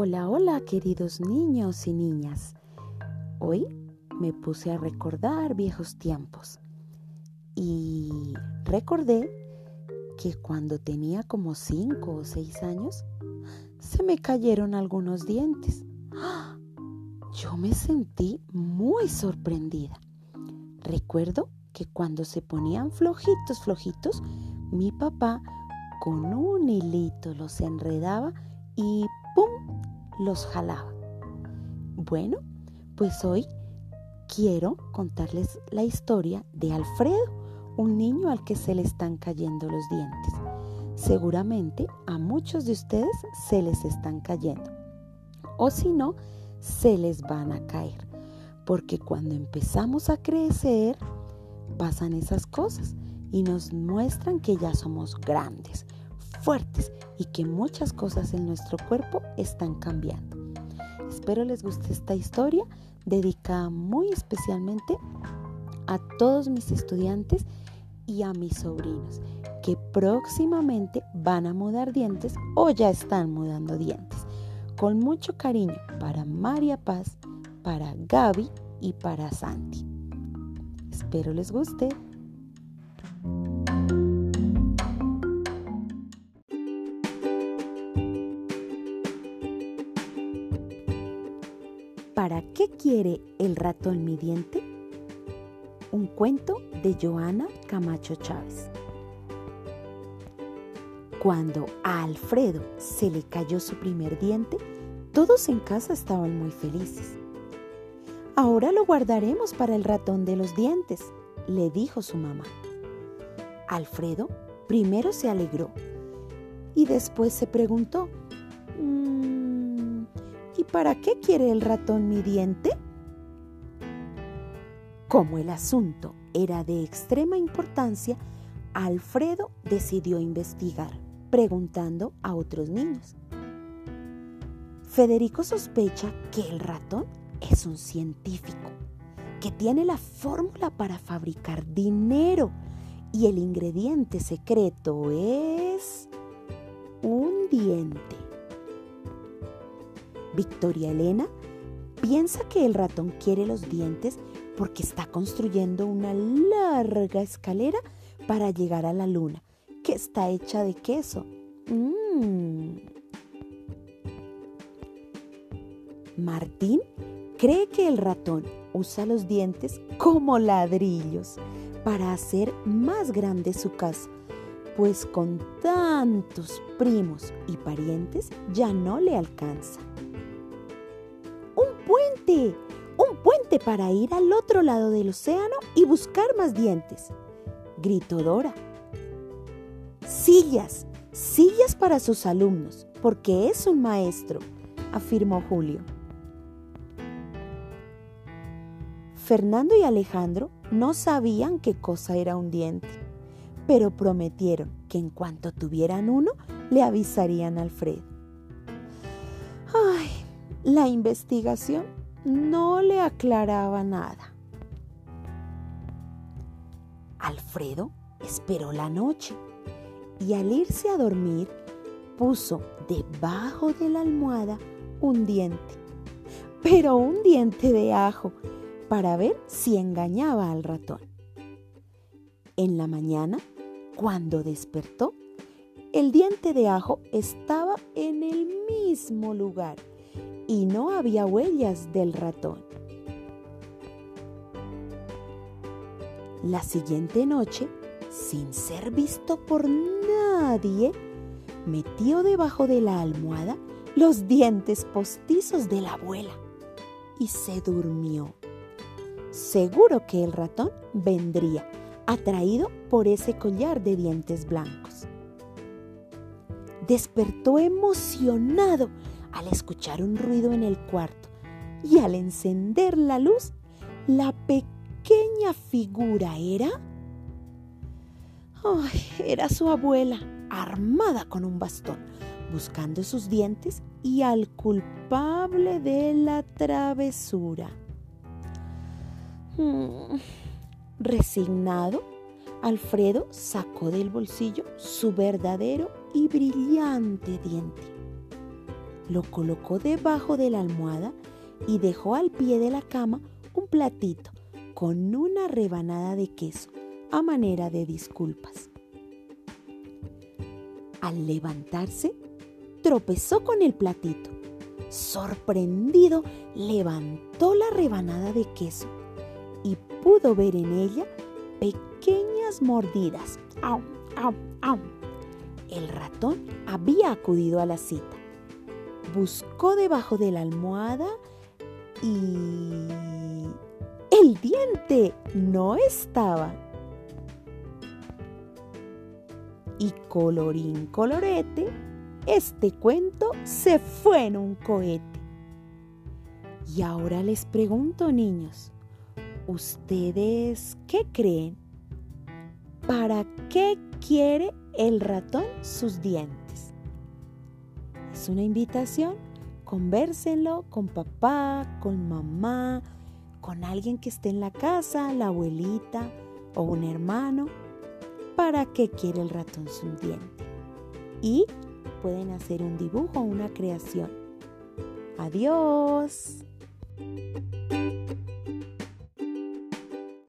Hola, hola queridos niños y niñas. Hoy me puse a recordar viejos tiempos y recordé que cuando tenía como cinco o seis años se me cayeron algunos dientes. Yo me sentí muy sorprendida. Recuerdo que cuando se ponían flojitos, flojitos, mi papá con un hilito los enredaba y. los jalaba. Bueno, pues hoy quiero contarles la historia de Alfredo, un niño al que se le están cayendo los dientes. Seguramente a muchos de ustedes se les están cayendo. O si no, se les van a caer. Porque cuando empezamos a crecer, pasan esas cosas y nos muestran que ya somos grandes, fuertes y que muchas cosas en nuestro cuerpo están cambiando. Espero les guste esta historia dedicada muy especialmente a todos mis estudiantes y a mis sobrinos que próximamente van a mudar dientes o ya están mudando dientes. Con mucho cariño para María Paz, para Gaby y para Santi. Espero les guste. ¿Para qué quiere el ratón mi diente? Un cuento de Joana Camacho Chávez. Cuando a Alfredo se le cayó su primer diente, todos en casa estaban muy felices. Ahora lo guardaremos para el ratón de los dientes, le dijo su mamá. Alfredo primero se alegró y después se preguntó, ¿Y para qué quiere el ratón mi diente? Como el asunto era de extrema importancia, Alfredo decidió investigar, preguntando a otros niños. Federico sospecha que el ratón es un científico, que tiene la fórmula para fabricar dinero y el ingrediente secreto es un diente. Victoria Elena piensa que el ratón quiere los dientes porque está construyendo una larga escalera para llegar a la luna, que está hecha de queso. Mm. Martín cree que el ratón usa los dientes como ladrillos para hacer más grande su casa, pues con tantos primos y parientes ya no le alcanza un puente para ir al otro lado del océano y buscar más dientes, gritó Dora. Sillas, sillas para sus alumnos, porque es un maestro, afirmó Julio. Fernando y Alejandro no sabían qué cosa era un diente, pero prometieron que en cuanto tuvieran uno, le avisarían a Alfredo. Ay, la investigación no le aclaraba nada. Alfredo esperó la noche y al irse a dormir puso debajo de la almohada un diente, pero un diente de ajo para ver si engañaba al ratón. En la mañana, cuando despertó, el diente de ajo estaba en el mismo lugar y no había huellas del ratón. La siguiente noche, sin ser visto por nadie, metió debajo de la almohada los dientes postizos de la abuela y se durmió. Seguro que el ratón vendría, atraído por ese collar de dientes blancos. Despertó emocionado al escuchar un ruido en el cuarto y al encender la luz, la pequeña figura era... Ay, era su abuela, armada con un bastón, buscando sus dientes y al culpable de la travesura. Mm, resignado, Alfredo sacó del bolsillo su verdadero y brillante diente lo colocó debajo de la almohada y dejó al pie de la cama un platito con una rebanada de queso a manera de disculpas. Al levantarse, tropezó con el platito. Sorprendido, levantó la rebanada de queso y pudo ver en ella pequeñas mordidas. ¡Au, au, au! El ratón había acudido a la cita. Buscó debajo de la almohada y... El diente no estaba. Y colorín colorete, este cuento se fue en un cohete. Y ahora les pregunto, niños, ¿ustedes qué creen? ¿Para qué quiere el ratón sus dientes? Es una invitación, convérsenlo con papá, con mamá, con alguien que esté en la casa, la abuelita o un hermano. ¿Para qué quiere el ratón sus dientes? Y pueden hacer un dibujo o una creación. Adiós.